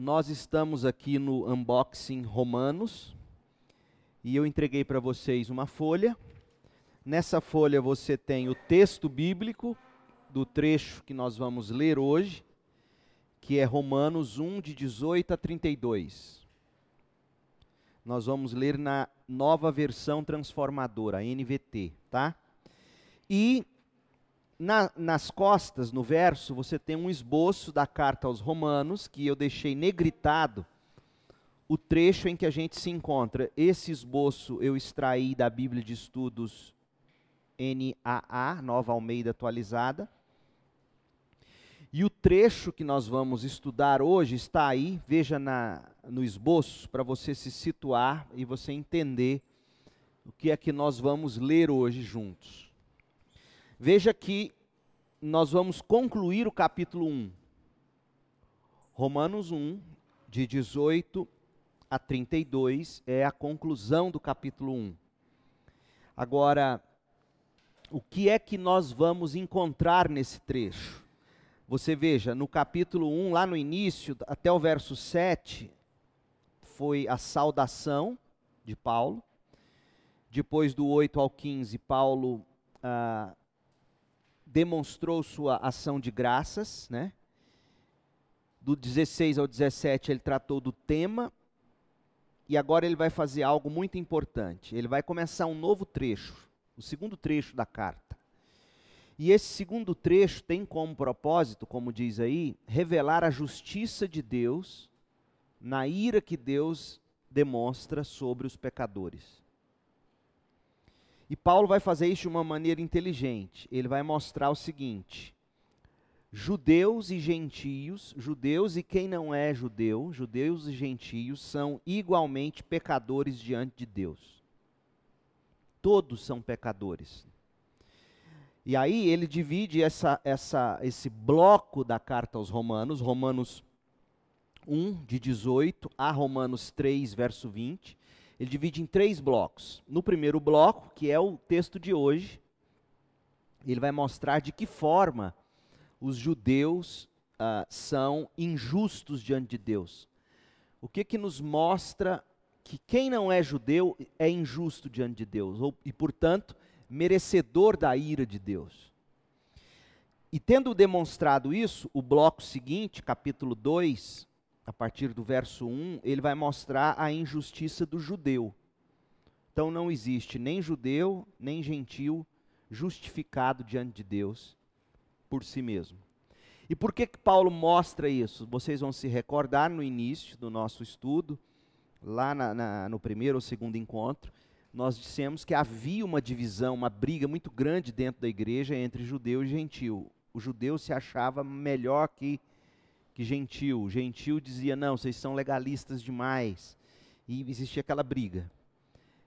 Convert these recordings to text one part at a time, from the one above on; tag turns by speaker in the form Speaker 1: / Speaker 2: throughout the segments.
Speaker 1: nós estamos aqui no unboxing Romanos e eu entreguei para vocês uma folha. Nessa folha você tem o texto bíblico do trecho que nós vamos ler hoje, que é Romanos 1, de 18 a 32. Nós vamos ler na nova versão transformadora, NVT, tá? E na, nas costas, no verso, você tem um esboço da carta aos Romanos, que eu deixei negritado o trecho em que a gente se encontra. Esse esboço eu extraí da Bíblia de Estudos NAA, Nova Almeida Atualizada. E o trecho que nós vamos estudar hoje está aí, veja na, no esboço, para você se situar e você entender o que é que nós vamos ler hoje juntos. Veja que nós vamos concluir o capítulo 1. Romanos 1, de 18 a 32, é a conclusão do capítulo 1. Agora, o que é que nós vamos encontrar nesse trecho? Você veja, no capítulo 1, lá no início, até o verso 7, foi a saudação de Paulo. Depois do 8 ao 15, Paulo ah, demonstrou sua ação de graças, né? Do 16 ao 17 ele tratou do tema e agora ele vai fazer algo muito importante. Ele vai começar um novo trecho, o segundo trecho da carta. E esse segundo trecho tem como propósito, como diz aí, revelar a justiça de Deus na ira que Deus demonstra sobre os pecadores. E Paulo vai fazer isso de uma maneira inteligente. Ele vai mostrar o seguinte: judeus e gentios, judeus e quem não é judeu, judeus e gentios são igualmente pecadores diante de Deus. Todos são pecadores. E aí ele divide essa, essa, esse bloco da carta aos Romanos, Romanos 1, de 18 a Romanos 3, verso 20 ele divide em três blocos. No primeiro bloco, que é o texto de hoje, ele vai mostrar de que forma os judeus uh, são injustos diante de Deus. O que que nos mostra que quem não é judeu é injusto diante de Deus, ou, e portanto, merecedor da ira de Deus. E tendo demonstrado isso, o bloco seguinte, capítulo 2, a partir do verso 1, ele vai mostrar a injustiça do judeu. Então não existe nem judeu, nem gentil justificado diante de Deus por si mesmo. E por que, que Paulo mostra isso? Vocês vão se recordar no início do nosso estudo, lá na, na, no primeiro ou segundo encontro, nós dissemos que havia uma divisão, uma briga muito grande dentro da igreja entre judeu e gentil. O judeu se achava melhor que que gentil. Gentil dizia: não, vocês são legalistas demais. E existia aquela briga.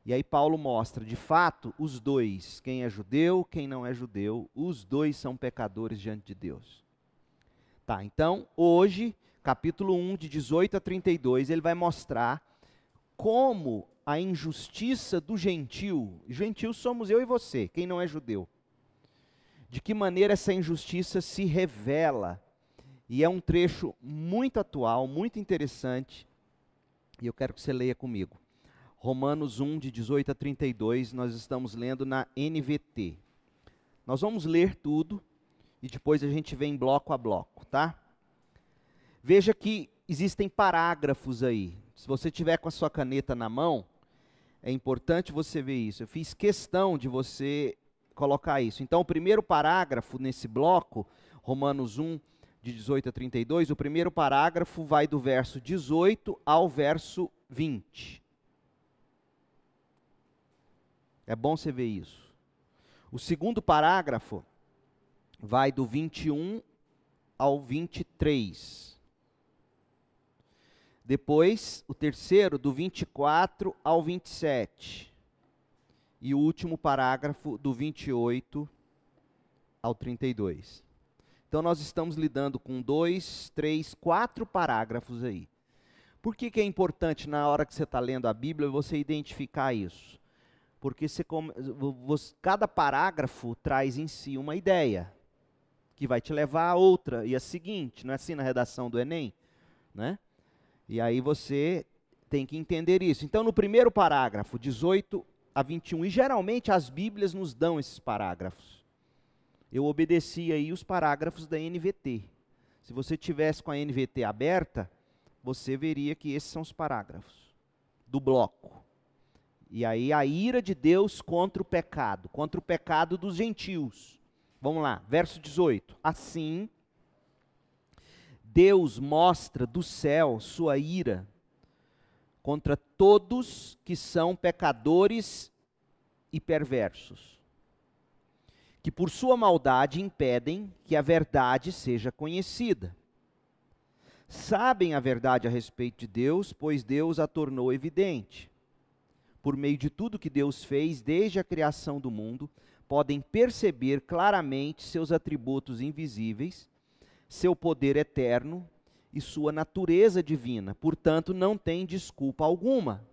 Speaker 1: E aí Paulo mostra, de fato, os dois, quem é judeu, quem não é judeu, os dois são pecadores diante de Deus. Tá, então, hoje, capítulo 1, de 18 a 32, ele vai mostrar como a injustiça do gentil, gentil somos eu e você, quem não é judeu. De que maneira essa injustiça se revela e é um trecho muito atual, muito interessante, e eu quero que você leia comigo. Romanos 1, de 18 a 32, nós estamos lendo na NVT. Nós vamos ler tudo e depois a gente vem bloco a bloco, tá? Veja que existem parágrafos aí. Se você tiver com a sua caneta na mão, é importante você ver isso. Eu fiz questão de você colocar isso. Então, o primeiro parágrafo nesse bloco, Romanos 1, de 18 a 32, o primeiro parágrafo vai do verso 18 ao verso 20. É bom você ver isso. O segundo parágrafo vai do 21 ao 23. Depois, o terceiro, do 24 ao 27. E o último parágrafo, do 28 ao 32. Então nós estamos lidando com dois, três, quatro parágrafos aí. Por que, que é importante na hora que você está lendo a Bíblia você identificar isso? Porque você, cada parágrafo traz em si uma ideia que vai te levar a outra e a seguinte, não é assim na redação do Enem, né? E aí você tem que entender isso. Então, no primeiro parágrafo, 18 a 21, e geralmente as Bíblias nos dão esses parágrafos. Eu obedeci aí os parágrafos da NVT. Se você tivesse com a NVT aberta, você veria que esses são os parágrafos do bloco. E aí a ira de Deus contra o pecado, contra o pecado dos gentios. Vamos lá, verso 18. Assim, Deus mostra do céu sua ira contra todos que são pecadores e perversos, que por sua maldade impedem que a verdade seja conhecida. Sabem a verdade a respeito de Deus, pois Deus a tornou evidente. Por meio de tudo que Deus fez desde a criação do mundo, podem perceber claramente seus atributos invisíveis seu poder eterno e sua natureza divina. Portanto, não tem desculpa alguma.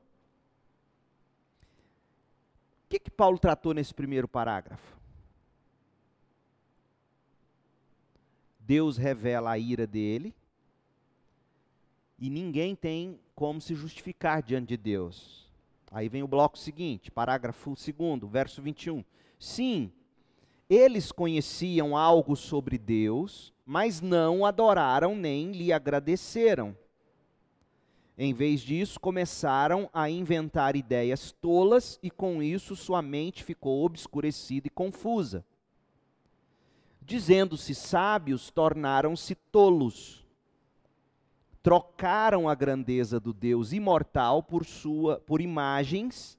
Speaker 1: O que, que Paulo tratou nesse primeiro parágrafo? Deus revela a ira dele e ninguém tem como se justificar diante de Deus. Aí vem o bloco seguinte, parágrafo segundo, verso 21. Sim, eles conheciam algo sobre Deus, mas não adoraram nem lhe agradeceram. Em vez disso, começaram a inventar ideias tolas e com isso sua mente ficou obscurecida e confusa. Dizendo-se sábios, tornaram-se tolos. Trocaram a grandeza do Deus imortal por sua por imagens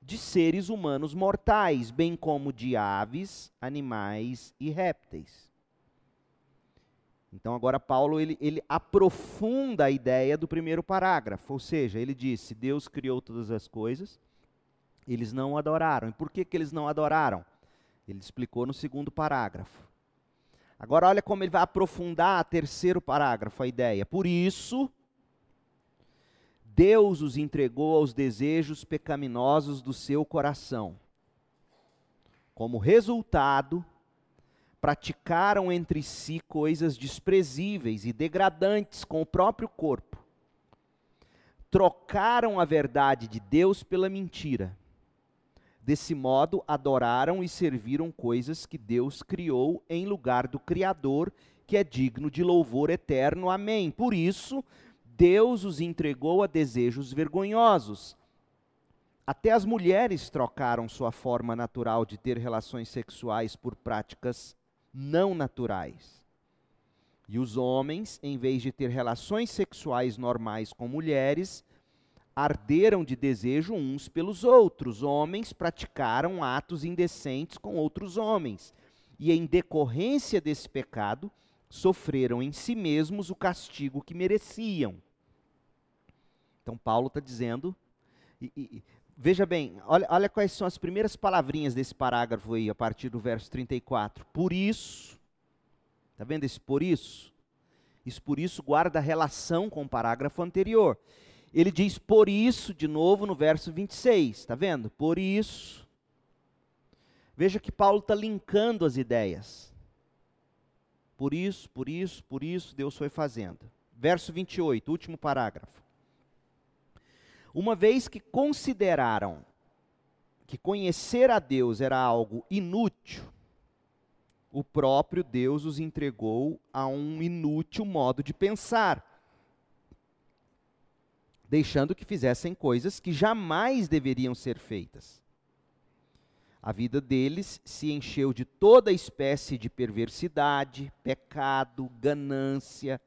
Speaker 1: de seres humanos mortais, bem como de aves, animais e répteis. Então agora Paulo ele, ele aprofunda a ideia do primeiro parágrafo, ou seja, ele disse: Deus criou todas as coisas, eles não adoraram. E por que, que eles não adoraram? Ele explicou no segundo parágrafo. Agora olha como ele vai aprofundar a terceiro parágrafo, a ideia. Por isso, Deus os entregou aos desejos pecaminosos do seu coração. Como resultado, praticaram entre si coisas desprezíveis e degradantes com o próprio corpo. Trocaram a verdade de Deus pela mentira. Desse modo, adoraram e serviram coisas que Deus criou em lugar do Criador, que é digno de louvor eterno. Amém. Por isso, Deus os entregou a desejos vergonhosos. Até as mulheres trocaram sua forma natural de ter relações sexuais por práticas não naturais. E os homens, em vez de ter relações sexuais normais com mulheres, arderam de desejo uns pelos outros. Homens praticaram atos indecentes com outros homens. E em decorrência desse pecado, sofreram em si mesmos o castigo que mereciam. Então, Paulo está dizendo, e, e, Veja bem, olha, olha quais são as primeiras palavrinhas desse parágrafo aí, a partir do verso 34. Por isso, está vendo esse por isso? Isso por isso guarda relação com o parágrafo anterior. Ele diz por isso de novo no verso 26, está vendo? Por isso. Veja que Paulo está linkando as ideias. Por isso, por isso, por isso, Deus foi fazendo. Verso 28, último parágrafo. Uma vez que consideraram que conhecer a Deus era algo inútil, o próprio Deus os entregou a um inútil modo de pensar, deixando que fizessem coisas que jamais deveriam ser feitas. A vida deles se encheu de toda espécie de perversidade, pecado, ganância,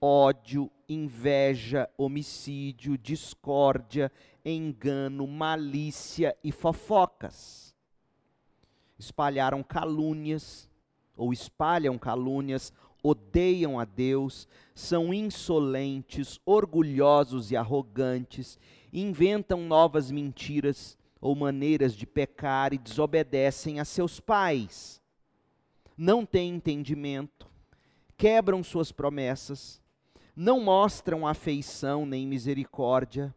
Speaker 1: ódio, inveja, homicídio, discórdia, engano, malícia e fofocas. Espalharam calúnias, ou espalham calúnias, odeiam a Deus, são insolentes, orgulhosos e arrogantes, inventam novas mentiras ou maneiras de pecar e desobedecem a seus pais. Não têm entendimento, quebram suas promessas, não mostram afeição nem misericórdia,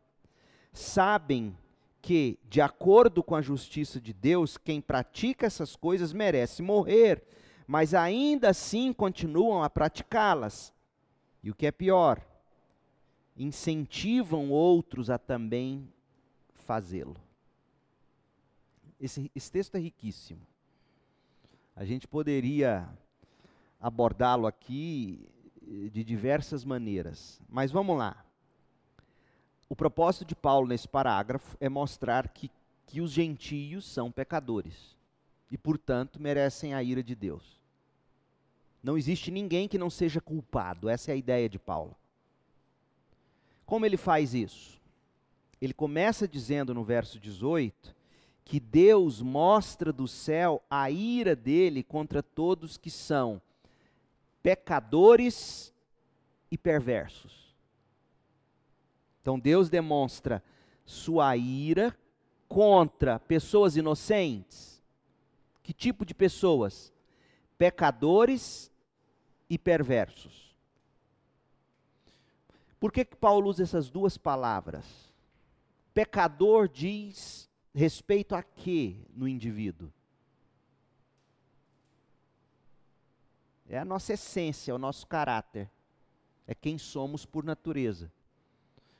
Speaker 1: sabem que, de acordo com a justiça de Deus, quem pratica essas coisas merece morrer, mas ainda assim continuam a praticá-las. E o que é pior, incentivam outros a também fazê-lo. Esse, esse texto é riquíssimo. A gente poderia abordá-lo aqui eh, de diversas maneiras, mas vamos lá. O propósito de Paulo nesse parágrafo é mostrar que, que os gentios são pecadores e, portanto, merecem a ira de Deus. Não existe ninguém que não seja culpado, essa é a ideia de Paulo. Como ele faz isso? Ele começa dizendo no verso 18 que Deus mostra do céu a ira dele contra todos que são pecadores e perversos. Então Deus demonstra sua ira contra pessoas inocentes. Que tipo de pessoas? Pecadores e perversos. Por que, que Paulo usa essas duas palavras? Pecador diz respeito a quê no indivíduo? É a nossa essência, é o nosso caráter. É quem somos por natureza.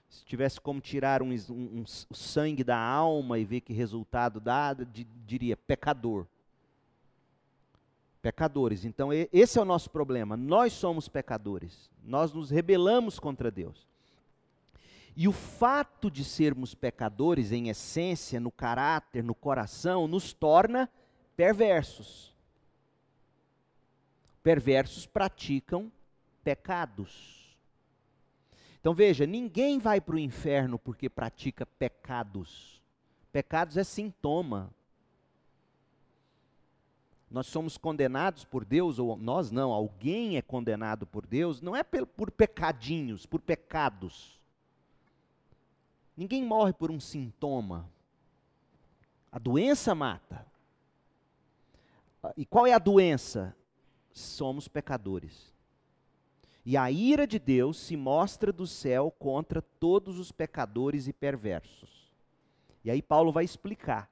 Speaker 1: Se tivesse como tirar um, um, um, o sangue da alma e ver que resultado dá, diria pecador. Pecadores. Então, esse é o nosso problema. Nós somos pecadores. Nós nos rebelamos contra Deus. E o fato de sermos pecadores, em essência, no caráter, no coração, nos torna perversos. Perversos praticam pecados. Então veja: ninguém vai para o inferno porque pratica pecados. Pecados é sintoma. Nós somos condenados por Deus, ou nós não, alguém é condenado por Deus, não é por pecadinhos, por pecados Ninguém morre por um sintoma. A doença mata. E qual é a doença? Somos pecadores. E a ira de Deus se mostra do céu contra todos os pecadores e perversos. E aí Paulo vai explicar.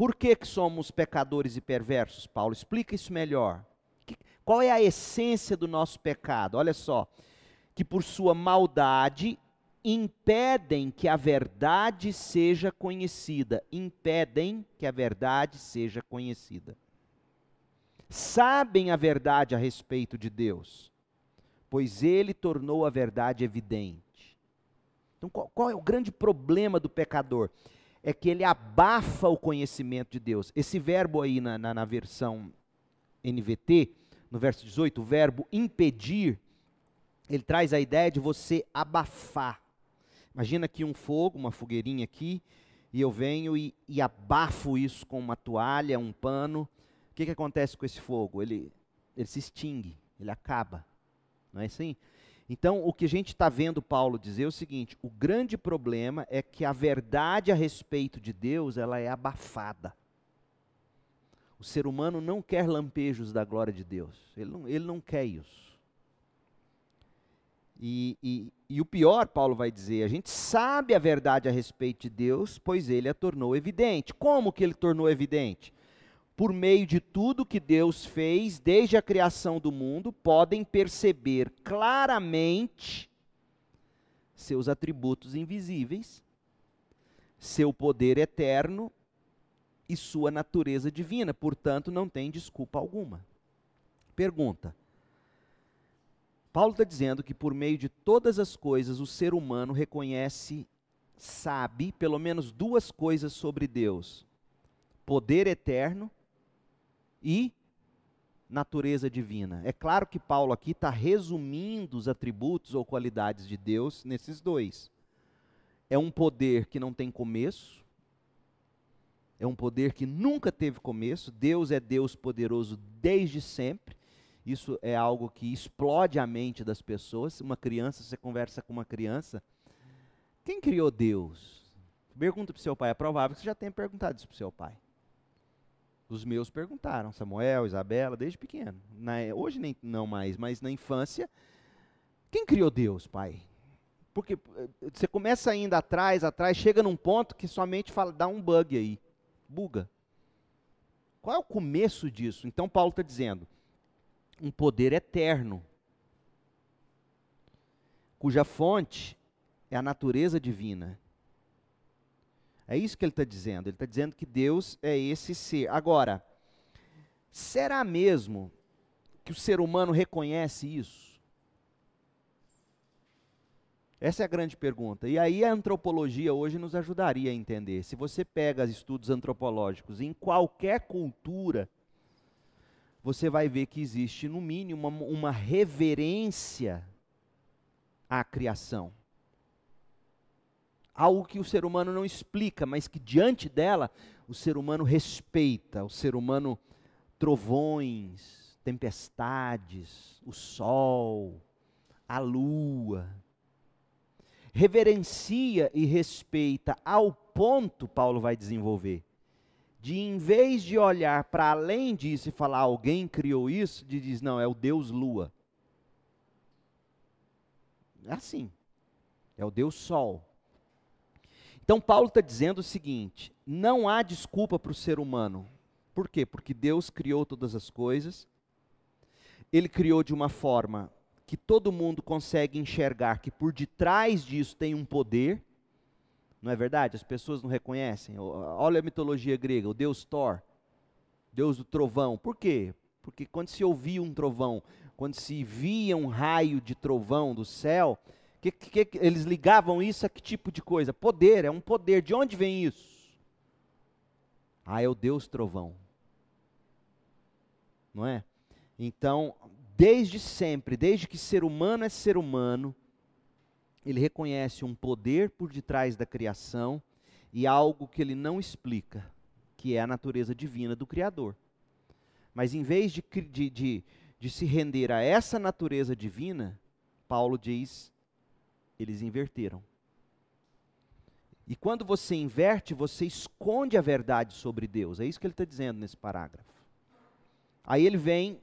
Speaker 1: Por que, que somos pecadores e perversos? Paulo explica isso melhor. Que, qual é a essência do nosso pecado? Olha só. Que por sua maldade impedem que a verdade seja conhecida, impedem que a verdade seja conhecida. Sabem a verdade a respeito de Deus, pois ele tornou a verdade evidente. Então, qual, qual é o grande problema do pecador? É que ele abafa o conhecimento de Deus. Esse verbo aí na, na, na versão NVT, no verso 18, o verbo impedir, ele traz a ideia de você abafar Imagina aqui um fogo, uma fogueirinha aqui, e eu venho e, e abafo isso com uma toalha, um pano. O que, que acontece com esse fogo? Ele, ele se extingue, ele acaba. Não é assim? Então, o que a gente está vendo Paulo dizer é o seguinte: o grande problema é que a verdade a respeito de Deus ela é abafada. O ser humano não quer lampejos da glória de Deus. Ele não, ele não quer isso. E, e, e, o pior, Paulo vai dizer, a gente sabe a verdade a respeito de Deus, pois ele a tornou evidente. Como que ele tornou evidente? Por meio de tudo que Deus fez desde a criação do mundo, podem perceber claramente seus atributos invisíveis, seu poder eterno e sua natureza divina. Portanto, não tem desculpa alguma. Pergunta: Paulo está dizendo que por meio de todas as coisas o ser humano reconhece, sabe pelo menos duas coisas sobre Deus: poder eterno e natureza divina. É claro que Paulo aqui está resumindo os atributos ou qualidades de Deus nesses dois. É um poder que não tem começo, é um poder que nunca teve começo. Deus é Deus poderoso desde sempre. Isso é algo que explode a mente das pessoas. Uma criança, você conversa com uma criança, quem criou Deus? Pergunta para o seu pai. É provável que você já tenha perguntado isso para o seu pai. Os meus perguntaram, Samuel, Isabela, desde pequeno. Na, hoje nem não mais, mas na infância, quem criou Deus, pai? Porque eh, você começa ainda atrás, atrás, chega num ponto que somente fala, dá um bug aí, buga. Qual é o começo disso? Então Paulo está dizendo, um poder eterno, cuja fonte é a natureza divina. É isso que ele está dizendo. Ele está dizendo que Deus é esse ser. Agora, será mesmo que o ser humano reconhece isso? Essa é a grande pergunta. E aí a antropologia hoje nos ajudaria a entender. Se você pega estudos antropológicos em qualquer cultura, você vai ver que existe, no mínimo, uma, uma reverência à criação. Algo que o ser humano não explica, mas que diante dela o ser humano respeita, o ser humano trovões, tempestades, o sol, a lua, reverencia e respeita ao ponto, Paulo vai desenvolver, de em vez de olhar para além disso e falar alguém criou isso, de diz não, é o Deus Lua. É assim. É o Deus Sol. Então Paulo está dizendo o seguinte: não há desculpa para o ser humano. Por quê? Porque Deus criou todas as coisas. Ele criou de uma forma que todo mundo consegue enxergar que por detrás disso tem um poder. Não é verdade? As pessoas não reconhecem. Olha a mitologia grega, o deus Thor, deus do trovão. Por quê? Porque quando se ouvia um trovão, quando se via um raio de trovão do céu, que, que, eles ligavam isso a que tipo de coisa? Poder, é um poder. De onde vem isso? Ah, é o Deus trovão. Não é? Então, desde sempre, desde que ser humano é ser humano, ele reconhece um poder por detrás da criação e algo que ele não explica, que é a natureza divina do Criador. Mas em vez de, de, de, de se render a essa natureza divina, Paulo diz, eles inverteram. E quando você inverte, você esconde a verdade sobre Deus. É isso que ele está dizendo nesse parágrafo. Aí ele vem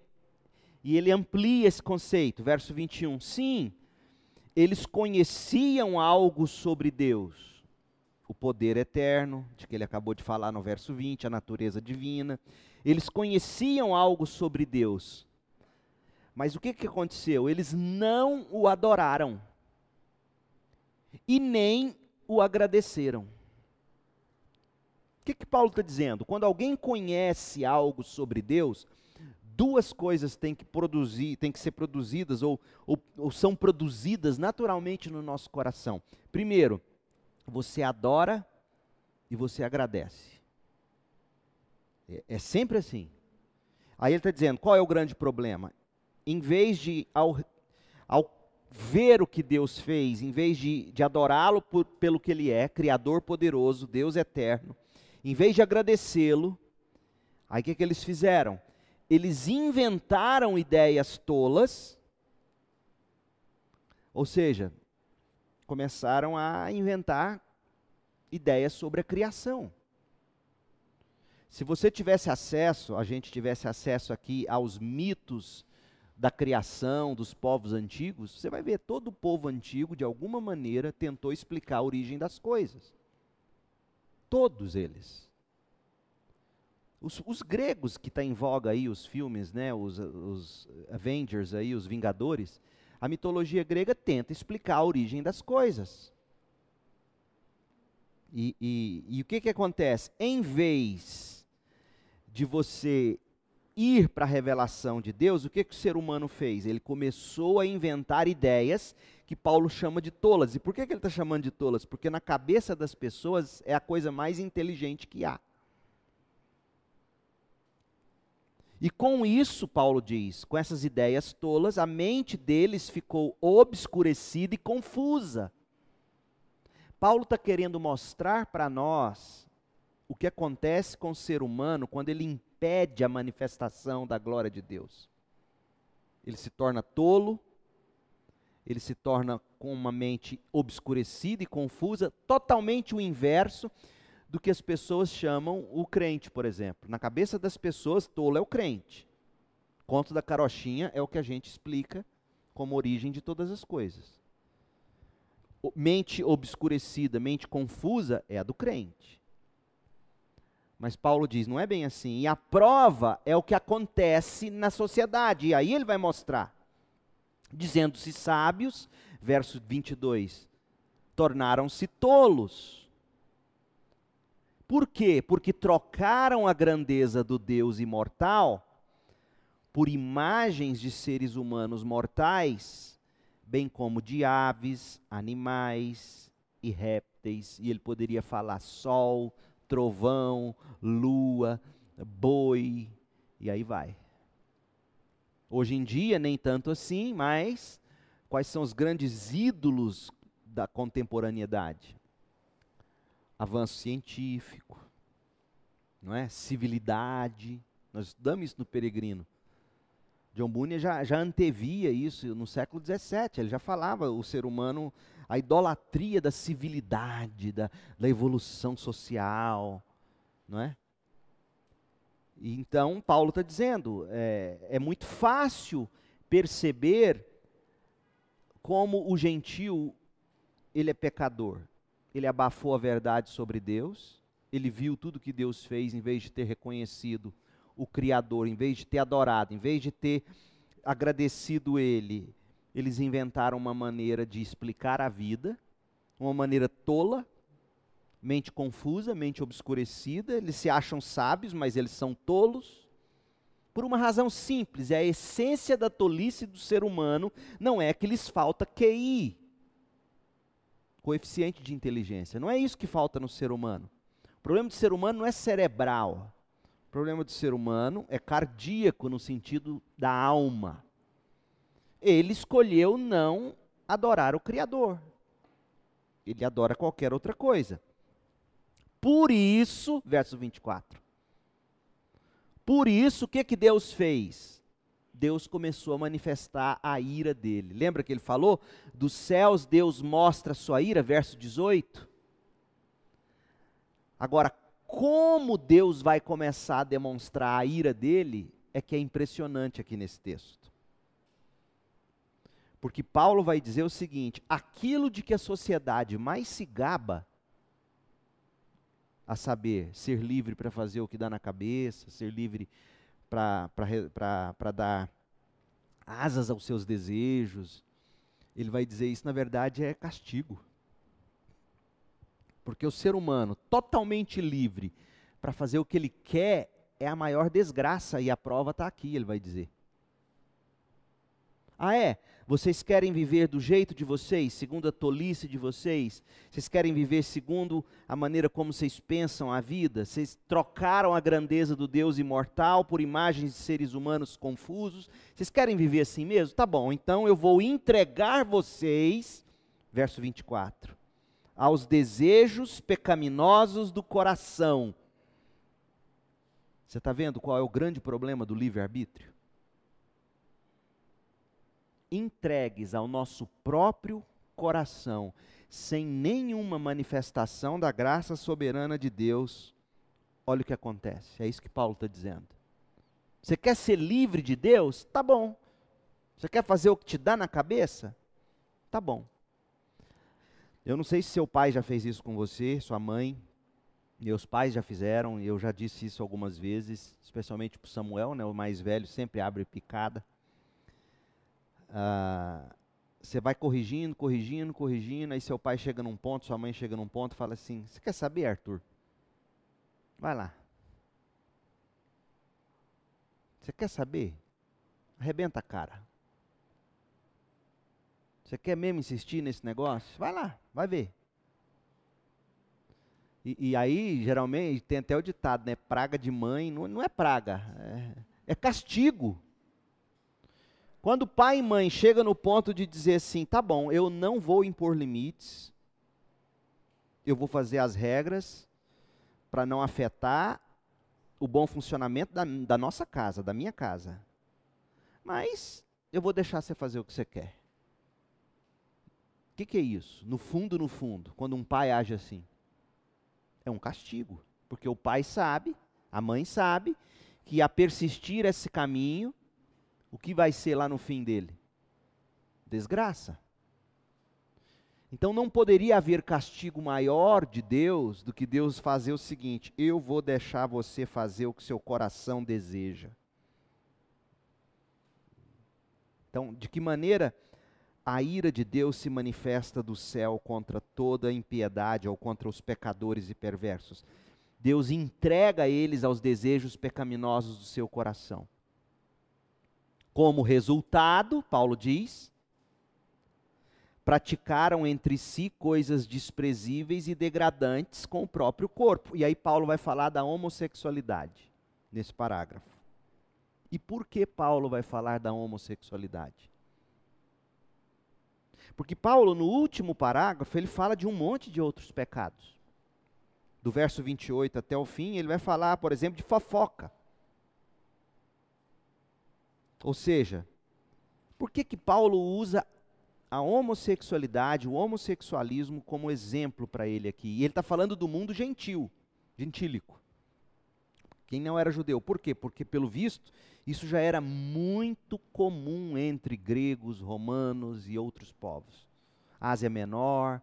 Speaker 1: e ele amplia esse conceito, verso 21. Sim, eles conheciam algo sobre Deus, o poder eterno, de que ele acabou de falar no verso 20, a natureza divina. Eles conheciam algo sobre Deus. Mas o que, que aconteceu? Eles não o adoraram e nem o agradeceram. O que, que Paulo está dizendo? Quando alguém conhece algo sobre Deus, duas coisas têm que produzir, têm que ser produzidas ou, ou, ou são produzidas naturalmente no nosso coração. Primeiro, você adora e você agradece. É, é sempre assim. Aí ele está dizendo: qual é o grande problema? Em vez de, ao, ao ver o que Deus fez, em vez de, de adorá-lo pelo que ele é, Criador poderoso, Deus eterno, em vez de agradecê-lo, aí o que, que eles fizeram? eles inventaram ideias tolas, ou seja, começaram a inventar ideias sobre a criação. Se você tivesse acesso, a gente tivesse acesso aqui aos mitos da criação dos povos antigos, você vai ver todo o povo antigo, de alguma maneira, tentou explicar a origem das coisas. Todos eles. Os, os gregos que está em voga aí, os filmes, né, os, os Avengers aí, os Vingadores, a mitologia grega tenta explicar a origem das coisas. E, e, e o que, que acontece? Em vez de você ir para a revelação de Deus, o que, que o ser humano fez? Ele começou a inventar ideias que Paulo chama de tolas. E por que, que ele está chamando de tolas? Porque na cabeça das pessoas é a coisa mais inteligente que há. E com isso, Paulo diz, com essas ideias tolas, a mente deles ficou obscurecida e confusa. Paulo está querendo mostrar para nós o que acontece com o ser humano quando ele impede a manifestação da glória de Deus. Ele se torna tolo, ele se torna com uma mente obscurecida e confusa, totalmente o inverso do que as pessoas chamam o crente, por exemplo. Na cabeça das pessoas, tolo é o crente. Conto da carochinha é o que a gente explica como origem de todas as coisas. Mente obscurecida, mente confusa é a do crente. Mas Paulo diz, não é bem assim. E a prova é o que acontece na sociedade. E aí ele vai mostrar. Dizendo-se sábios, verso 22. tornaram-se tolos. Por quê? Porque trocaram a grandeza do Deus imortal por imagens de seres humanos mortais, bem como de aves, animais e répteis. E ele poderia falar sol, trovão, lua, boi, e aí vai. Hoje em dia, nem tanto assim, mas quais são os grandes ídolos da contemporaneidade? Avanço científico, não é? Civilidade. Nós estudamos isso no Peregrino. John Bunyan já, já antevia isso no século XVII. Ele já falava o ser humano, a idolatria da civilidade, da, da evolução social, não é? E então, Paulo está dizendo, é, é muito fácil perceber como o gentil, ele é pecador. Ele abafou a verdade sobre Deus, ele viu tudo que Deus fez, em vez de ter reconhecido o Criador, em vez de ter adorado, em vez de ter agradecido Ele, eles inventaram uma maneira de explicar a vida, uma maneira tola, mente confusa, mente obscurecida, eles se acham sábios, mas eles são tolos. Por uma razão simples, é a essência da tolice do ser humano não é que lhes falta QI, coeficiente de inteligência. Não é isso que falta no ser humano. O problema do ser humano não é cerebral. O problema do ser humano é cardíaco no sentido da alma. Ele escolheu não adorar o Criador. Ele adora qualquer outra coisa. Por isso, verso 24. Por isso, o que, que Deus fez? Deus começou a manifestar a ira dele. Lembra que ele falou? Dos céus Deus mostra a sua ira, verso 18. Agora, como Deus vai começar a demonstrar a ira dele, é que é impressionante aqui nesse texto. Porque Paulo vai dizer o seguinte: aquilo de que a sociedade mais se gaba a saber, ser livre para fazer o que dá na cabeça, ser livre para dar asas aos seus desejos. Ele vai dizer isso, na verdade, é castigo. Porque o ser humano totalmente livre para fazer o que ele quer é a maior desgraça, e a prova está aqui, ele vai dizer. Ah, é? Vocês querem viver do jeito de vocês, segundo a tolice de vocês? Vocês querem viver segundo a maneira como vocês pensam a vida? Vocês trocaram a grandeza do Deus imortal por imagens de seres humanos confusos? Vocês querem viver assim mesmo? Tá bom, então eu vou entregar vocês, verso 24, aos desejos pecaminosos do coração. Você está vendo qual é o grande problema do livre-arbítrio? Entregues ao nosso próprio coração, sem nenhuma manifestação da graça soberana de Deus, olha o que acontece. É isso que Paulo está dizendo. Você quer ser livre de Deus? Tá bom. Você quer fazer o que te dá na cabeça? Tá bom. Eu não sei se seu pai já fez isso com você, sua mãe, meus pais já fizeram, eu já disse isso algumas vezes, especialmente para Samuel, né, o mais velho, sempre abre picada ah, você vai corrigindo, corrigindo, corrigindo, aí seu pai chega num ponto, sua mãe chega num ponto fala assim: Você quer saber, Arthur? Vai lá. Você quer saber? Arrebenta a cara. Você quer mesmo insistir nesse negócio? Vai lá, vai ver. E, e, aí, geralmente, tem até o ditado, né? Praga de mãe não, não é praga, é, é castigo. Quando pai e mãe chegam no ponto de dizer assim: tá bom, eu não vou impor limites, eu vou fazer as regras para não afetar o bom funcionamento da, da nossa casa, da minha casa. Mas eu vou deixar você fazer o que você quer. O que, que é isso? No fundo, no fundo, quando um pai age assim, é um castigo. Porque o pai sabe, a mãe sabe, que a persistir esse caminho o que vai ser lá no fim dele? Desgraça. Então não poderia haver castigo maior de Deus do que Deus fazer o seguinte: eu vou deixar você fazer o que seu coração deseja. Então, de que maneira a ira de Deus se manifesta do céu contra toda impiedade ou contra os pecadores e perversos. Deus entrega eles aos desejos pecaminosos do seu coração. Como resultado, Paulo diz, praticaram entre si coisas desprezíveis e degradantes com o próprio corpo. E aí Paulo vai falar da homossexualidade nesse parágrafo. E por que Paulo vai falar da homossexualidade? Porque Paulo, no último parágrafo, ele fala de um monte de outros pecados. Do verso 28 até o fim, ele vai falar, por exemplo, de fofoca. Ou seja, por que que Paulo usa a homossexualidade, o homossexualismo como exemplo para ele aqui. E ele está falando do mundo gentil, gentílico. Quem não era judeu. Por quê? Porque, pelo visto, isso já era muito comum entre gregos, romanos e outros povos. Ásia Menor.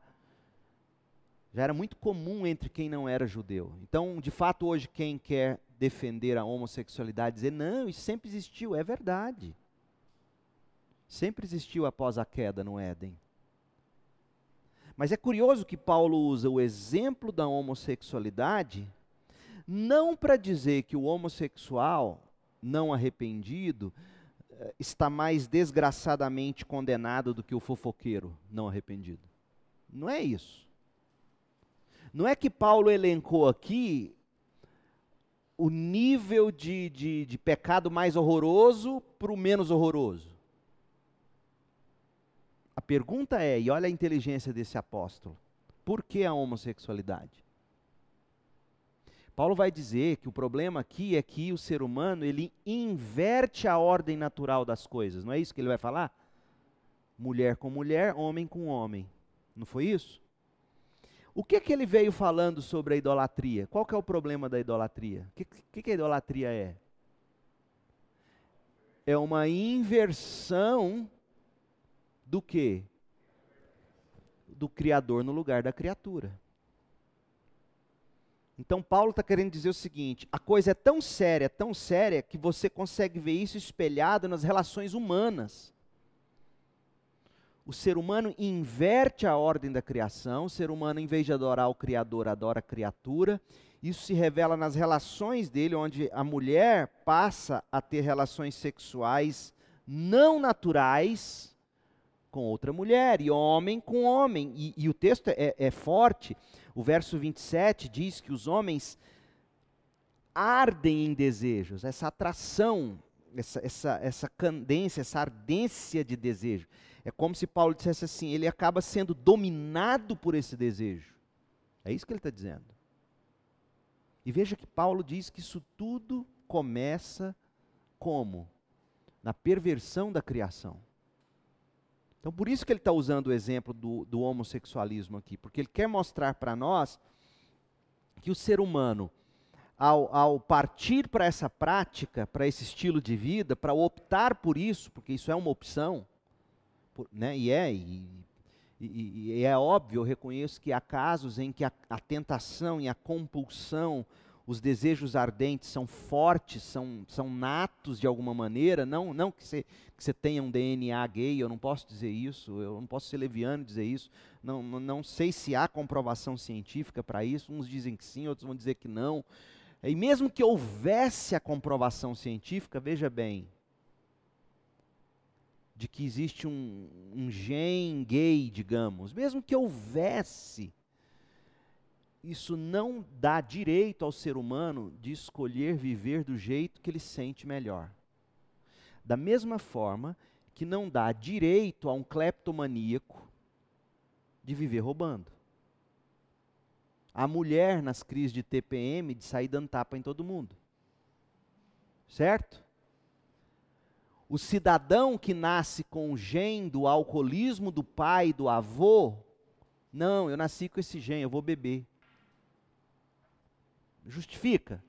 Speaker 1: Já era muito comum entre quem não era judeu. Então, de fato, hoje, quem quer defender a homossexualidade, dizer, não, isso sempre existiu, é verdade sempre existiu após a queda no Éden. Mas é curioso que Paulo usa o exemplo da homossexualidade não para dizer que o homossexual não arrependido eh, está mais desgraçadamente condenado do que o fofoqueiro não arrependido. Não é isso. Não é que Paulo elencou aqui o nível de, de, de pecado mais horroroso para o menos horroroso. A pergunta é, e olha a inteligência desse apóstolo: por que a homossexualidade? Paulo vai dizer que o problema aqui é que o ser humano ele inverte a ordem natural das coisas, não é isso que ele vai falar? Mulher com mulher, homem com homem. Não foi isso? O que que ele veio falando sobre a idolatria? Qual que é o problema da idolatria? O que, que, que a idolatria é? É uma inversão do que? Do Criador no lugar da criatura. Então Paulo está querendo dizer o seguinte: a coisa é tão séria, tão séria, que você consegue ver isso espelhado nas relações humanas. O ser humano inverte a ordem da criação, o ser humano, em vez de adorar o Criador, adora a criatura. Isso se revela nas relações dele, onde a mulher passa a ter relações sexuais não naturais, com outra mulher, e homem com homem. E, e o texto é, é forte. O verso 27 diz que os homens ardem em desejos, essa atração, essa, essa, essa candência, essa ardência de desejo. É como se Paulo dissesse assim: ele acaba sendo dominado por esse desejo. É isso que ele está dizendo. E veja que Paulo diz que isso tudo começa como? Na perversão da criação. Então, por isso que ele está usando o exemplo do, do homossexualismo aqui, porque ele quer mostrar para nós que o ser humano, ao, ao partir para essa prática, para esse estilo de vida, para optar por isso, porque isso é uma opção, né, e é, e, e, e, é óbvio, eu reconheço que há casos em que a, a tentação e a compulsão os desejos ardentes são fortes, são, são natos de alguma maneira, não, não que você que tenha um DNA gay, eu não posso dizer isso, eu não posso ser leviano e dizer isso, não, não sei se há comprovação científica para isso, uns dizem que sim, outros vão dizer que não. E mesmo que houvesse a comprovação científica, veja bem, de que existe um, um gene gay, digamos, mesmo que houvesse, isso não dá direito ao ser humano de escolher viver do jeito que ele sente melhor. Da mesma forma que não dá direito a um cleptomaníaco de viver roubando. A mulher nas crises de TPM de sair dando tapa em todo mundo. Certo? O cidadão que nasce com o gene do alcoolismo do pai do avô, não, eu nasci com esse gene, eu vou beber justifica.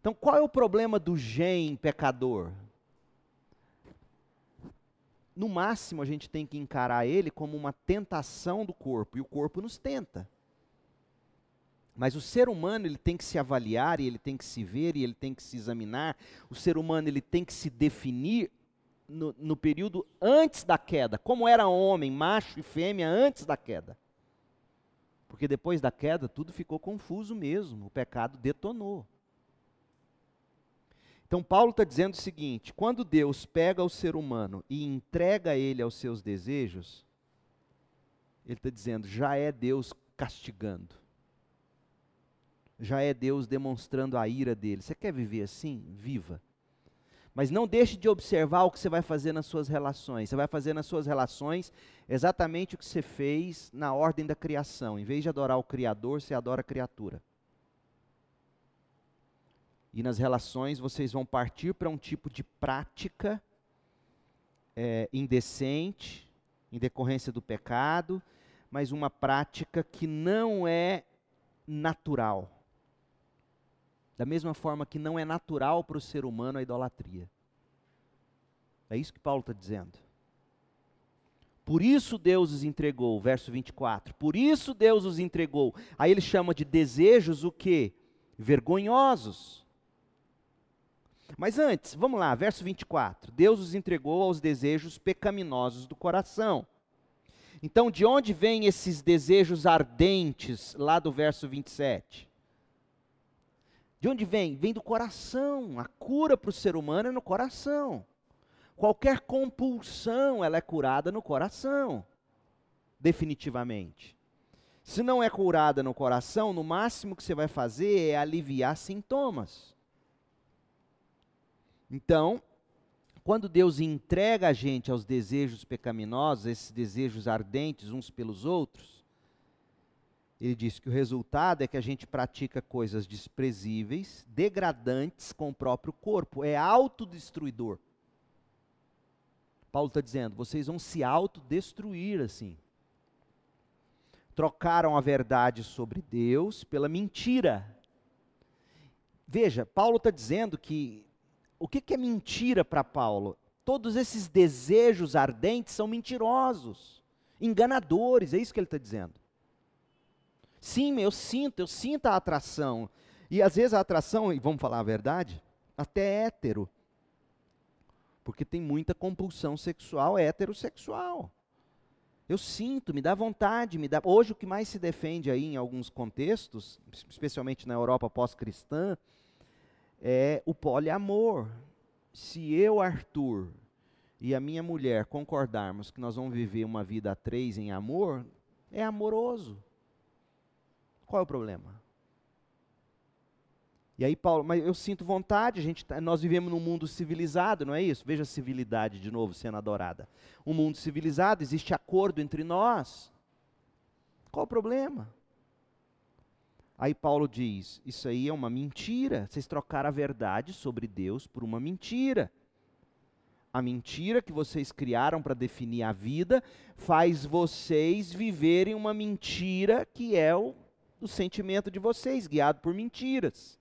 Speaker 1: Então, qual é o problema do gen pecador? No máximo, a gente tem que encarar ele como uma tentação do corpo, e o corpo nos tenta. Mas o ser humano ele tem que se avaliar, e ele tem que se ver, e ele tem que se examinar. O ser humano ele tem que se definir no, no período antes da queda, como era homem, macho e fêmea antes da queda. Porque depois da queda tudo ficou confuso mesmo, o pecado detonou. Então Paulo está dizendo o seguinte: quando Deus pega o ser humano e entrega ele aos seus desejos, ele está dizendo, já é Deus castigando. Já é Deus demonstrando a ira dele. Você quer viver assim? Viva. Mas não deixe de observar o que você vai fazer nas suas relações. Você vai fazer nas suas relações exatamente o que você fez na ordem da criação. Em vez de adorar o Criador, você adora a criatura. E nas relações vocês vão partir para um tipo de prática é, indecente, em decorrência do pecado, mas uma prática que não é natural. Da mesma forma que não é natural para o ser humano a idolatria. É isso que Paulo está dizendo. Por isso Deus os entregou, verso 24. Por isso Deus os entregou. Aí ele chama de desejos o quê? Vergonhosos. Mas antes, vamos lá, verso 24. Deus os entregou aos desejos pecaminosos do coração. Então, de onde vêm esses desejos ardentes, lá do verso 27? De onde vem? Vem do coração. A cura para o ser humano é no coração. Qualquer compulsão, ela é curada no coração. Definitivamente. Se não é curada no coração, no máximo que você vai fazer é aliviar sintomas. Então, quando Deus entrega a gente aos desejos pecaminosos, esses desejos ardentes uns pelos outros, ele diz que o resultado é que a gente pratica coisas desprezíveis, degradantes com o próprio corpo, é autodestruidor. Paulo está dizendo, vocês vão se autodestruir assim. Trocaram a verdade sobre Deus pela mentira. Veja, Paulo está dizendo que o que, que é mentira para Paulo? Todos esses desejos ardentes são mentirosos, enganadores, é isso que ele está dizendo. Sim, eu sinto, eu sinto a atração. E às vezes a atração, e vamos falar a verdade, até é hétero. Porque tem muita compulsão sexual heterossexual. Eu sinto, me dá vontade, me dá. Hoje o que mais se defende aí em alguns contextos, especialmente na Europa pós-cristã, é o poliamor. Se eu, Arthur, e a minha mulher concordarmos que nós vamos viver uma vida a três em amor, é amoroso. Qual é o problema? E aí Paulo, mas eu sinto vontade, a gente, tá, nós vivemos num mundo civilizado, não é isso? Veja a civilidade de novo sendo adorada. Um mundo civilizado, existe acordo entre nós. Qual o problema? Aí Paulo diz: Isso aí é uma mentira. Vocês trocaram a verdade sobre Deus por uma mentira. A mentira que vocês criaram para definir a vida faz vocês viverem uma mentira que é o do sentimento de vocês, guiado por mentiras.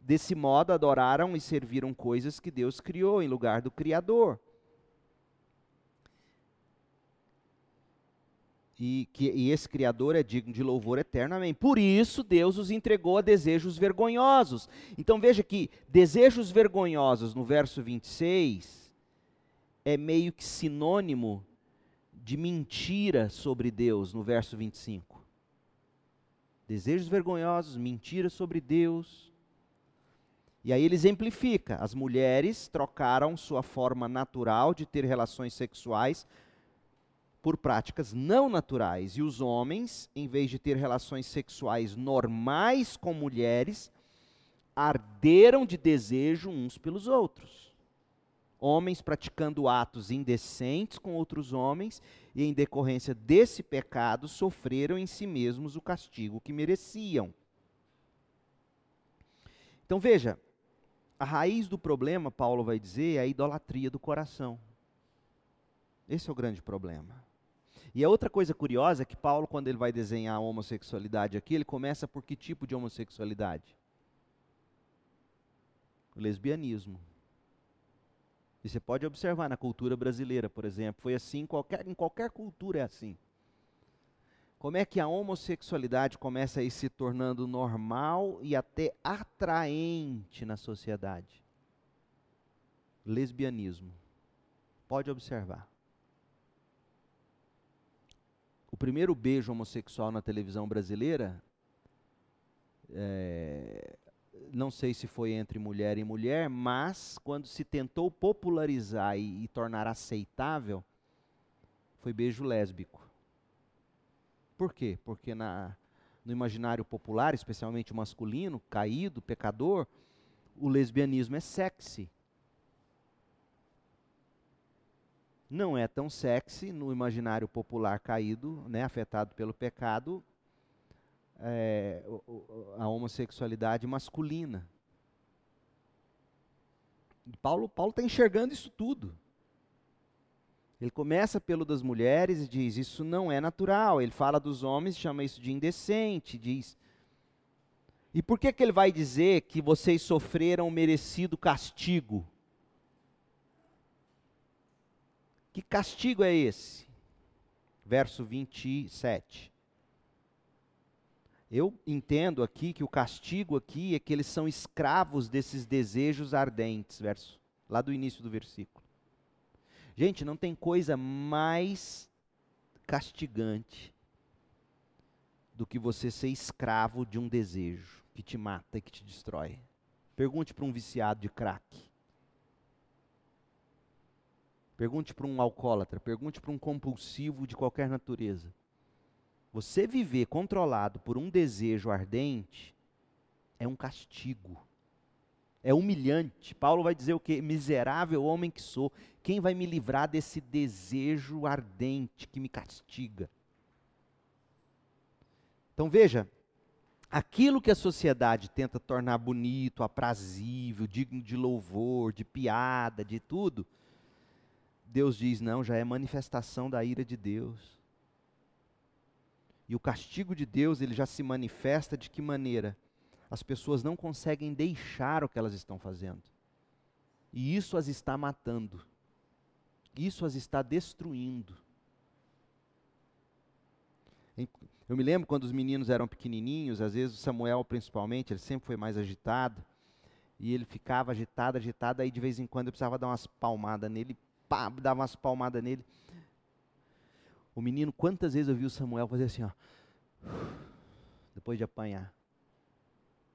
Speaker 1: Desse modo, adoraram e serviram coisas que Deus criou em lugar do Criador. E, que, e esse Criador é digno de louvor eterno, amém. Por isso, Deus os entregou a desejos vergonhosos. Então veja que desejos vergonhosos, no verso 26, é meio que sinônimo de mentira sobre Deus, no verso 25 desejos vergonhosos, mentiras sobre Deus. E aí ele exemplifica: as mulheres trocaram sua forma natural de ter relações sexuais por práticas não naturais, e os homens, em vez de ter relações sexuais normais com mulheres, arderam de desejo uns pelos outros homens praticando atos indecentes com outros homens e, em decorrência desse pecado, sofreram em si mesmos o castigo que mereciam. Então veja, a raiz do problema, Paulo vai dizer, é a idolatria do coração. Esse é o grande problema. E a outra coisa curiosa é que Paulo, quando ele vai desenhar a homossexualidade aqui, ele começa por que tipo de homossexualidade? O lesbianismo. E você pode observar na cultura brasileira, por exemplo, foi assim, qualquer, em qualquer cultura é assim. Como é que a homossexualidade começa a ir se tornando normal e até atraente na sociedade? Lesbianismo. Pode observar. O primeiro beijo homossexual na televisão brasileira, é, não sei se foi entre mulher e mulher, mas quando se tentou popularizar e, e tornar aceitável, foi beijo lésbico. Por quê? Porque na, no imaginário popular, especialmente masculino, caído, pecador, o lesbianismo é sexy. Não é tão sexy no imaginário popular caído, né, afetado pelo pecado, é, a homossexualidade masculina. E Paulo está enxergando isso tudo. Ele começa pelo das mulheres e diz: Isso não é natural. Ele fala dos homens, chama isso de indecente. Diz. E por que, que ele vai dizer que vocês sofreram merecido castigo? Que castigo é esse? Verso 27. Eu entendo aqui que o castigo aqui é que eles são escravos desses desejos ardentes, verso lá do início do versículo. Gente, não tem coisa mais castigante do que você ser escravo de um desejo que te mata e que te destrói. Pergunte para um viciado de crack. Pergunte para um alcoólatra, pergunte para um compulsivo de qualquer natureza. Você viver controlado por um desejo ardente é um castigo é humilhante. Paulo vai dizer o que? Miserável homem que sou, quem vai me livrar desse desejo ardente que me castiga? Então veja, aquilo que a sociedade tenta tornar bonito, aprazível, digno de louvor, de piada, de tudo, Deus diz: não, já é manifestação da ira de Deus. E o castigo de Deus, ele já se manifesta de que maneira? as pessoas não conseguem deixar o que elas estão fazendo. E isso as está matando. Isso as está destruindo. Eu me lembro quando os meninos eram pequenininhos, às vezes o Samuel principalmente, ele sempre foi mais agitado. E ele ficava agitado, agitado, aí de vez em quando eu precisava dar umas palmadas nele, pá, dava umas palmadas nele. O menino, quantas vezes eu vi o Samuel fazer assim, ó, depois de apanhar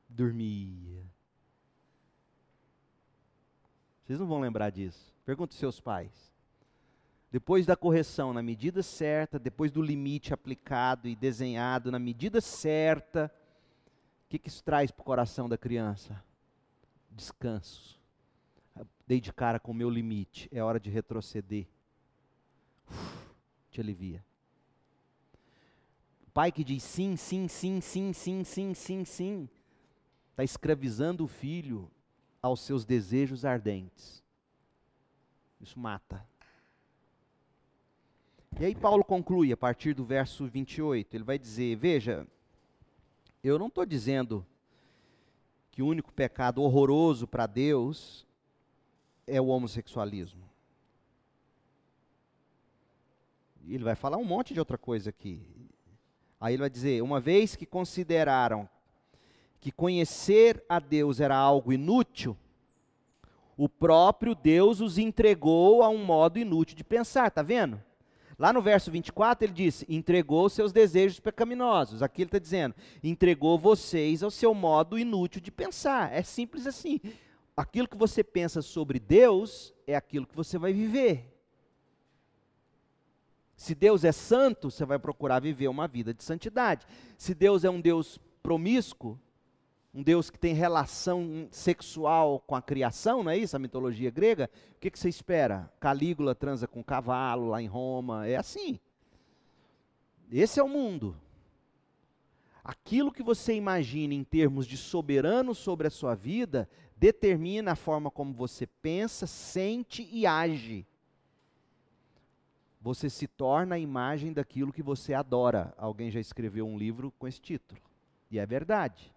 Speaker 1: dormia. Vocês não vão lembrar disso. Pergunte seus pais. Depois da correção na medida certa, depois do limite aplicado e desenhado na medida certa, o que, que isso traz para o coração da criança? Descanso. Dei de cara com o meu limite, é hora de retroceder. Uf, te alivia. Pai que diz sim, sim, sim, sim, sim, sim, sim, sim está escravizando o filho aos seus desejos ardentes. Isso mata. E aí Paulo conclui a partir do verso 28. Ele vai dizer: Veja, eu não estou dizendo que o único pecado horroroso para Deus é o homossexualismo. E ele vai falar um monte de outra coisa aqui. Aí ele vai dizer: uma vez que consideraram que conhecer a Deus era algo inútil, o próprio Deus os entregou a um modo inútil de pensar, tá vendo? Lá no verso 24 ele disse: entregou seus desejos pecaminosos. Aqui ele está dizendo: entregou vocês ao seu modo inútil de pensar. É simples assim. Aquilo que você pensa sobre Deus é aquilo que você vai viver. Se Deus é santo, você vai procurar viver uma vida de santidade. Se Deus é um Deus promíscuo, um Deus que tem relação sexual com a criação, não é isso? A mitologia grega. O que, que você espera? Calígula transa com cavalo lá em Roma. É assim. Esse é o mundo. Aquilo que você imagina em termos de soberano sobre a sua vida determina a forma como você pensa, sente e age. Você se torna a imagem daquilo que você adora. Alguém já escreveu um livro com esse título. E é verdade.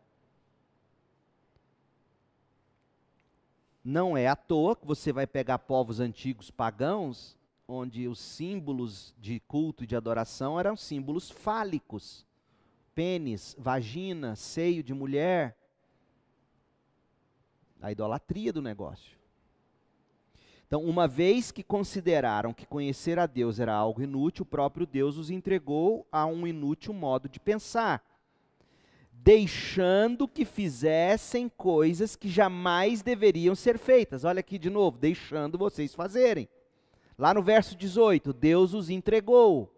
Speaker 1: Não é à toa que você vai pegar povos antigos pagãos, onde os símbolos de culto e de adoração eram símbolos fálicos. Pênis, vagina, seio de mulher. A idolatria do negócio. Então, uma vez que consideraram que conhecer a Deus era algo inútil, o próprio Deus os entregou a um inútil modo de pensar, deixando que fizessem coisas que jamais deveriam ser feitas. Olha aqui de novo, deixando vocês fazerem. Lá no verso 18, Deus os entregou.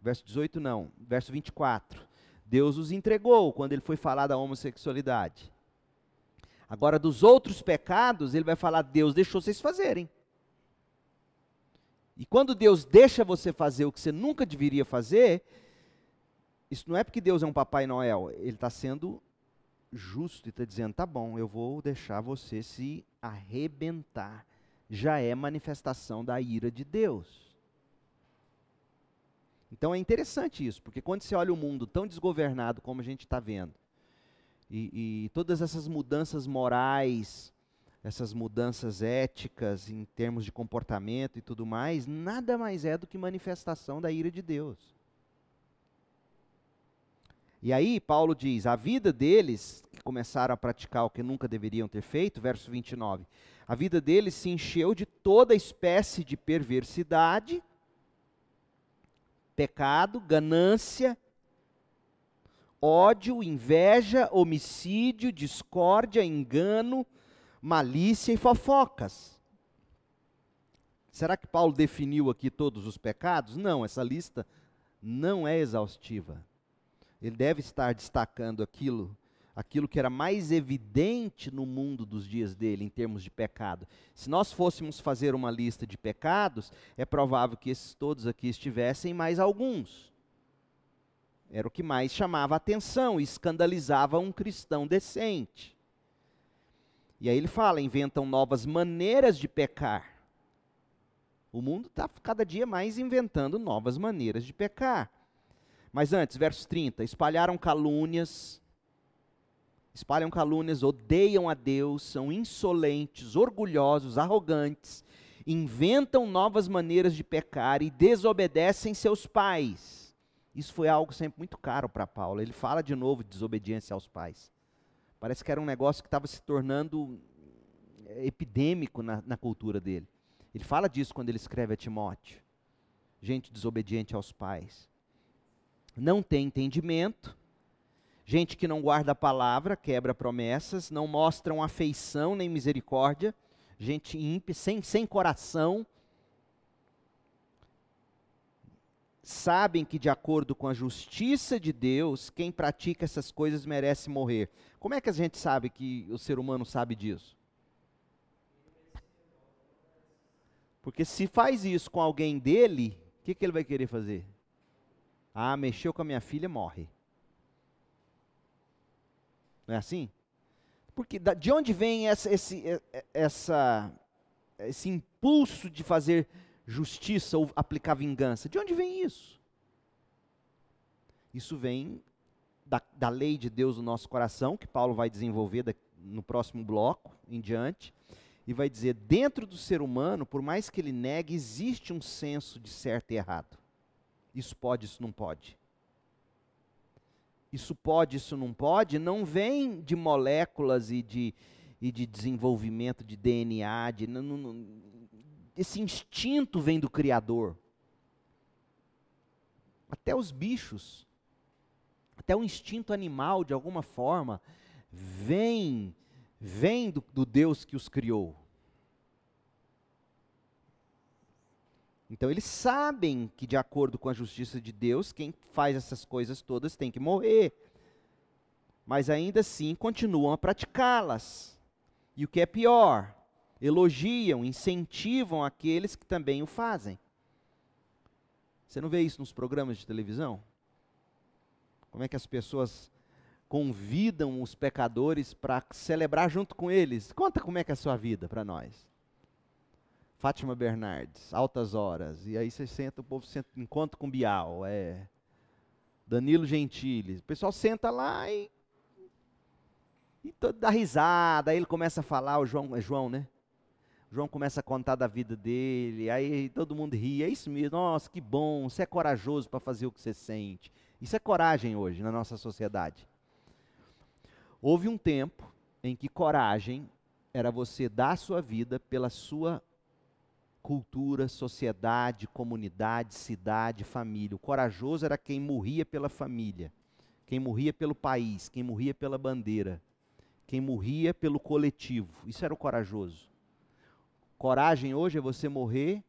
Speaker 1: Verso 18 não, verso 24. Deus os entregou quando ele foi falar da homossexualidade. Agora, dos outros pecados, ele vai falar: Deus deixou vocês fazerem. E quando Deus deixa você fazer o que você nunca deveria fazer, isso não é porque Deus é um Papai Noel, ele está sendo justo e está dizendo: tá bom, eu vou deixar você se arrebentar. Já é manifestação da ira de Deus. Então é interessante isso, porque quando você olha o mundo tão desgovernado como a gente está vendo, e, e, todas essas mudanças morais, essas mudanças éticas em termos de comportamento e tudo mais, nada mais é do que manifestação da ira de Deus. E aí, Paulo diz: a vida deles, que começaram a praticar o que nunca deveriam ter feito, verso 29, a vida deles se encheu de toda espécie de perversidade pecado, ganância, ódio, inveja, homicídio, discórdia, engano, malícia e fofocas. Será que Paulo definiu aqui todos os pecados? Não, essa lista não é exaustiva. Ele deve estar destacando aquilo aquilo que era mais evidente no mundo dos dias dele em termos de pecado. Se nós fôssemos fazer uma lista de pecados, é provável que esses todos aqui estivessem mais alguns. Era o que mais chamava atenção e escandalizava um cristão decente. E aí ele fala: inventam novas maneiras de pecar. O mundo está cada dia mais inventando novas maneiras de pecar. Mas antes, verso 30, espalharam calúnias, espalham calúnias, odeiam a Deus, são insolentes, orgulhosos, arrogantes, inventam novas maneiras de pecar e desobedecem seus pais. Isso foi algo sempre muito caro para Paulo. Ele fala de novo de desobediência aos pais. Parece que era um negócio que estava se tornando eh, epidêmico na, na cultura dele. Ele fala disso quando ele escreve a Timóteo. Gente desobediente aos pais. Não tem entendimento, Gente que não guarda a palavra, quebra promessas, não mostram afeição nem misericórdia, gente ímpia, sem, sem coração, sabem que, de acordo com a justiça de Deus, quem pratica essas coisas merece morrer. Como é que a gente sabe que o ser humano sabe disso? Porque se faz isso com alguém dele, o que, que ele vai querer fazer? Ah, mexeu com a minha filha, morre. Não é assim? Porque de onde vem essa, esse, essa, esse impulso de fazer justiça ou aplicar vingança? De onde vem isso? Isso vem da, da lei de Deus no nosso coração, que Paulo vai desenvolver da, no próximo bloco em diante, e vai dizer: dentro do ser humano, por mais que ele negue, existe um senso de certo e errado. Isso pode, isso não pode isso pode, isso não pode, não vem de moléculas e de, e de desenvolvimento de DNA, de, não, não, esse instinto vem do Criador. Até os bichos, até o instinto animal, de alguma forma, vem, vem do, do Deus que os criou. Então eles sabem que, de acordo com a justiça de Deus, quem faz essas coisas todas tem que morrer. Mas ainda assim continuam a praticá-las. E o que é pior, elogiam, incentivam aqueles que também o fazem. Você não vê isso nos programas de televisão? Como é que as pessoas convidam os pecadores para celebrar junto com eles? Conta como é que é a sua vida para nós. Fátima Bernardes, Altas Horas. E aí você senta, o povo senta, encontra com Bial, é. Danilo Gentili. O pessoal senta lá e. E todo dá risada. Aí ele começa a falar, o João, é João, né? João começa a contar da vida dele, aí todo mundo ri, é isso mesmo, nossa, que bom, você é corajoso para fazer o que você sente. Isso é coragem hoje na nossa sociedade. Houve um tempo em que coragem era você dar a sua vida pela sua cultura, sociedade, comunidade, cidade, família. O corajoso era quem morria pela família, quem morria pelo país, quem morria pela bandeira, quem morria pelo coletivo. Isso era o corajoso. Coragem hoje é você morrer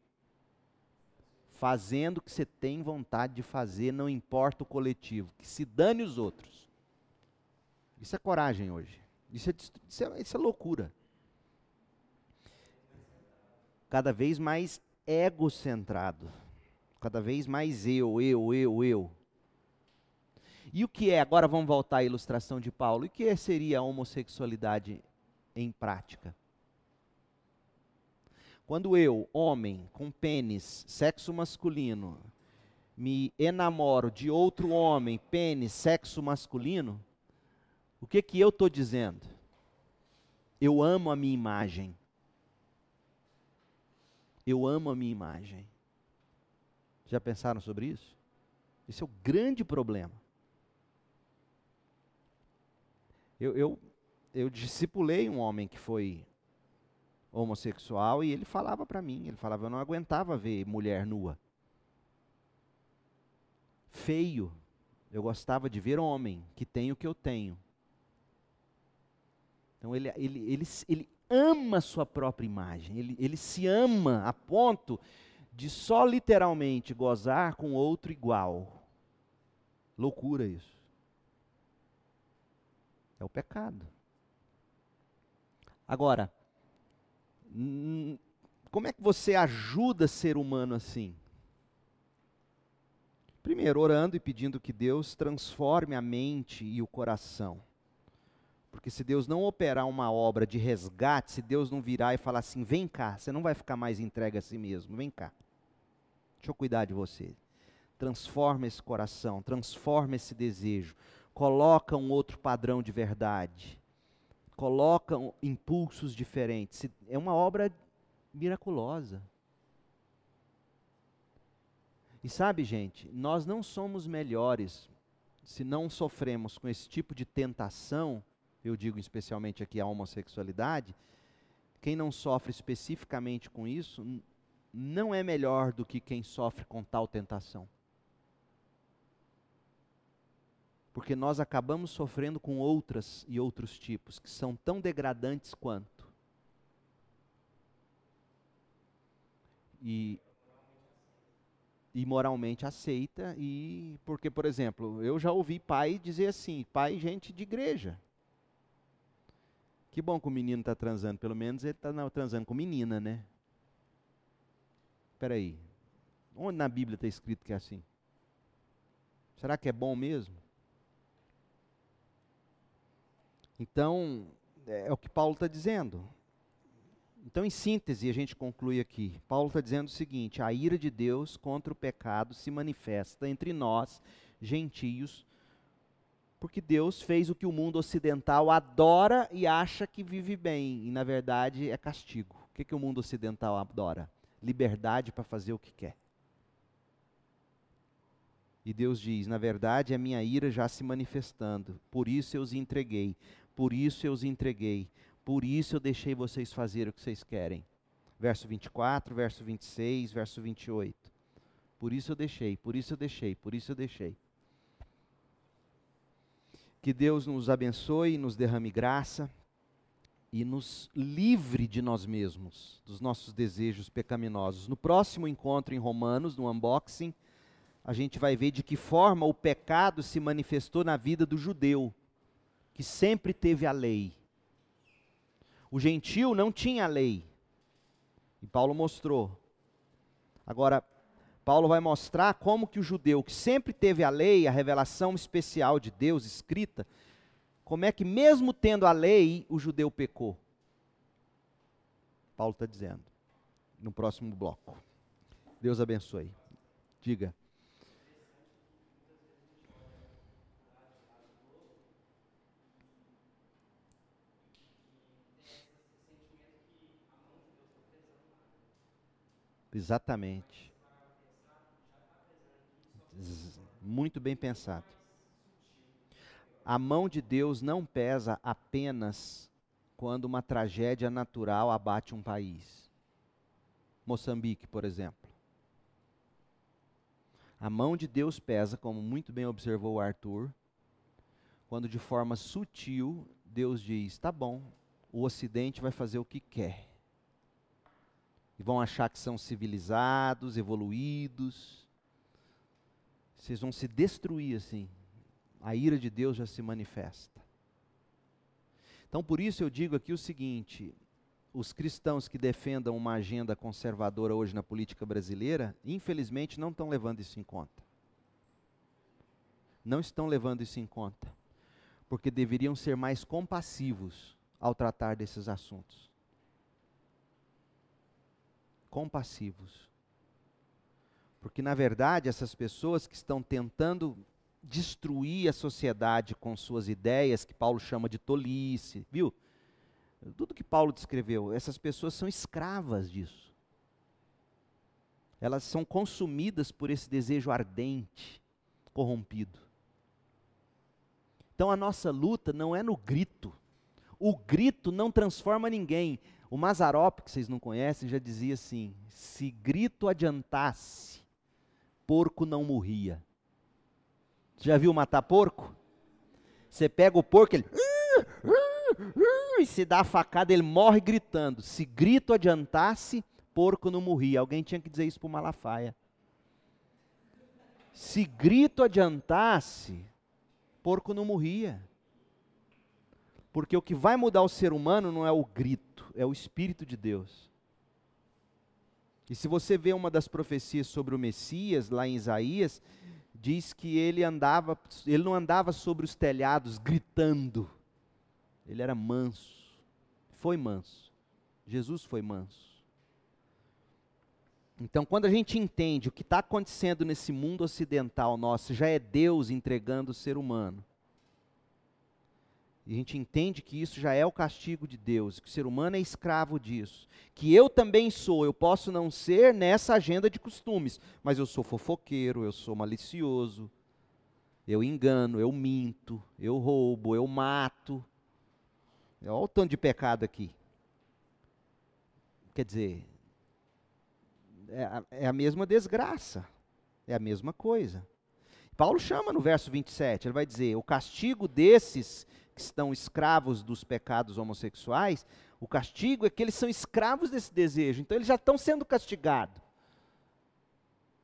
Speaker 1: fazendo o que você tem vontade de fazer, não importa o coletivo, que se dane os outros. Isso é coragem hoje. Isso é, isso é, isso é loucura cada vez mais egocentrado, cada vez mais eu, eu, eu, eu. E o que é, agora vamos voltar à ilustração de Paulo, e o que seria a homossexualidade em prática? Quando eu, homem, com pênis, sexo masculino, me enamoro de outro homem, pênis, sexo masculino, o que que eu estou dizendo? Eu amo a minha imagem. Eu amo a minha imagem. Já pensaram sobre isso? Esse é o grande problema. Eu, eu, eu discipulei um homem que foi homossexual e ele falava para mim, ele falava, eu não aguentava ver mulher nua. Feio. Eu gostava de ver homem que tem o que eu tenho. Então ele, ele, ele, ele ama sua própria imagem, ele, ele se ama a ponto de só literalmente gozar com outro igual. Loucura isso. É o pecado. Agora, como é que você ajuda ser humano assim? Primeiro, orando e pedindo que Deus transforme a mente e o coração. Porque se Deus não operar uma obra de resgate, se Deus não virar e falar assim: vem cá, você não vai ficar mais entregue a si mesmo, vem cá. Deixa eu cuidar de você. Transforma esse coração, transforma esse desejo, coloca um outro padrão de verdade, coloca impulsos diferentes. É uma obra miraculosa. E sabe, gente, nós não somos melhores se não sofremos com esse tipo de tentação eu digo especialmente aqui a homossexualidade, quem não sofre especificamente com isso, não é melhor do que quem sofre com tal tentação. Porque nós acabamos sofrendo com outras e outros tipos, que são tão degradantes quanto. E, e moralmente aceita, e porque, por exemplo, eu já ouvi pai dizer assim, pai gente de igreja, que bom que o menino está transando, pelo menos ele está transando com menina, né? Espera aí, onde na Bíblia está escrito que é assim? Será que é bom mesmo? Então, é, é o que Paulo está dizendo. Então, em síntese, a gente conclui aqui. Paulo está dizendo o seguinte: a ira de Deus contra o pecado se manifesta entre nós, gentios, porque Deus fez o que o mundo ocidental adora e acha que vive bem, e na verdade é castigo. O que, que o mundo ocidental adora? Liberdade para fazer o que quer. E Deus diz: na verdade, a minha ira já se manifestando, por isso eu os entreguei, por isso eu os entreguei, por isso eu deixei vocês fazer o que vocês querem. Verso 24, verso 26, verso 28. Por isso eu deixei, por isso eu deixei, por isso eu deixei. Que Deus nos abençoe, nos derrame graça e nos livre de nós mesmos, dos nossos desejos pecaminosos. No próximo encontro em Romanos, no unboxing, a gente vai ver de que forma o pecado se manifestou na vida do judeu, que sempre teve a lei. O gentil não tinha lei. E Paulo mostrou. Agora, Paulo vai mostrar como que o judeu, que sempre teve a lei, a revelação especial de Deus escrita, como é que mesmo tendo a lei, o judeu pecou. Paulo está dizendo, no próximo bloco. Deus abençoe. Diga. Exatamente. Muito bem pensado. A mão de Deus não pesa apenas quando uma tragédia natural abate um país. Moçambique, por exemplo. A mão de Deus pesa, como muito bem observou Arthur, quando de forma sutil Deus diz: tá bom, o Ocidente vai fazer o que quer. E vão achar que são civilizados, evoluídos. Vocês vão se destruir assim. A ira de Deus já se manifesta. Então, por isso eu digo aqui o seguinte: os cristãos que defendam uma agenda conservadora hoje na política brasileira, infelizmente não estão levando isso em conta. Não estão levando isso em conta. Porque deveriam ser mais compassivos ao tratar desses assuntos. Compassivos. Porque, na verdade, essas pessoas que estão tentando destruir a sociedade com suas ideias, que Paulo chama de tolice, viu? Tudo que Paulo descreveu, essas pessoas são escravas disso. Elas são consumidas por esse desejo ardente, corrompido. Então a nossa luta não é no grito. O grito não transforma ninguém. O Mazarop, que vocês não conhecem, já dizia assim: se grito adiantasse, porco não morria. Já viu matar porco? Você pega o porco, ele. E se dá a facada, ele morre gritando. Se grito adiantasse, porco não morria. Alguém tinha que dizer isso para o Malafaia. Se grito adiantasse, porco não morria. Porque o que vai mudar o ser humano não é o grito, é o Espírito de Deus. E se você vê uma das profecias sobre o Messias, lá em Isaías, diz que ele andava, ele não andava sobre os telhados gritando. Ele era manso. Foi manso. Jesus foi manso. Então, quando a gente entende o que está acontecendo nesse mundo ocidental nosso, já é Deus entregando o ser humano. E a gente entende que isso já é o castigo de Deus, que o ser humano é escravo disso. Que eu também sou, eu posso não ser nessa agenda de costumes, mas eu sou fofoqueiro, eu sou malicioso, eu engano, eu minto, eu roubo, eu mato. Olha o tanto de pecado aqui. Quer dizer, é a, é a mesma desgraça, é a mesma coisa. Paulo chama no verso 27, ele vai dizer: o castigo desses que estão escravos dos pecados homossexuais, o castigo é que eles são escravos desse desejo, então eles já estão sendo castigados.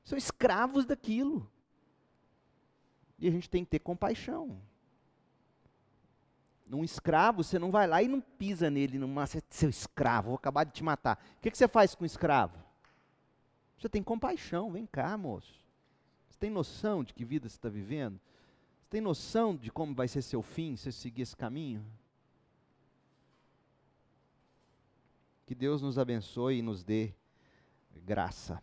Speaker 1: São escravos daquilo. E a gente tem que ter compaixão. Num escravo, você não vai lá e não pisa nele, numa, seu escravo, vou acabar de te matar. O que, que você faz com o escravo? Você tem compaixão, vem cá, moço. Você tem noção de que vida você está vivendo? Tem noção de como vai ser seu fim se seguir esse caminho? Que Deus nos abençoe e nos dê graça.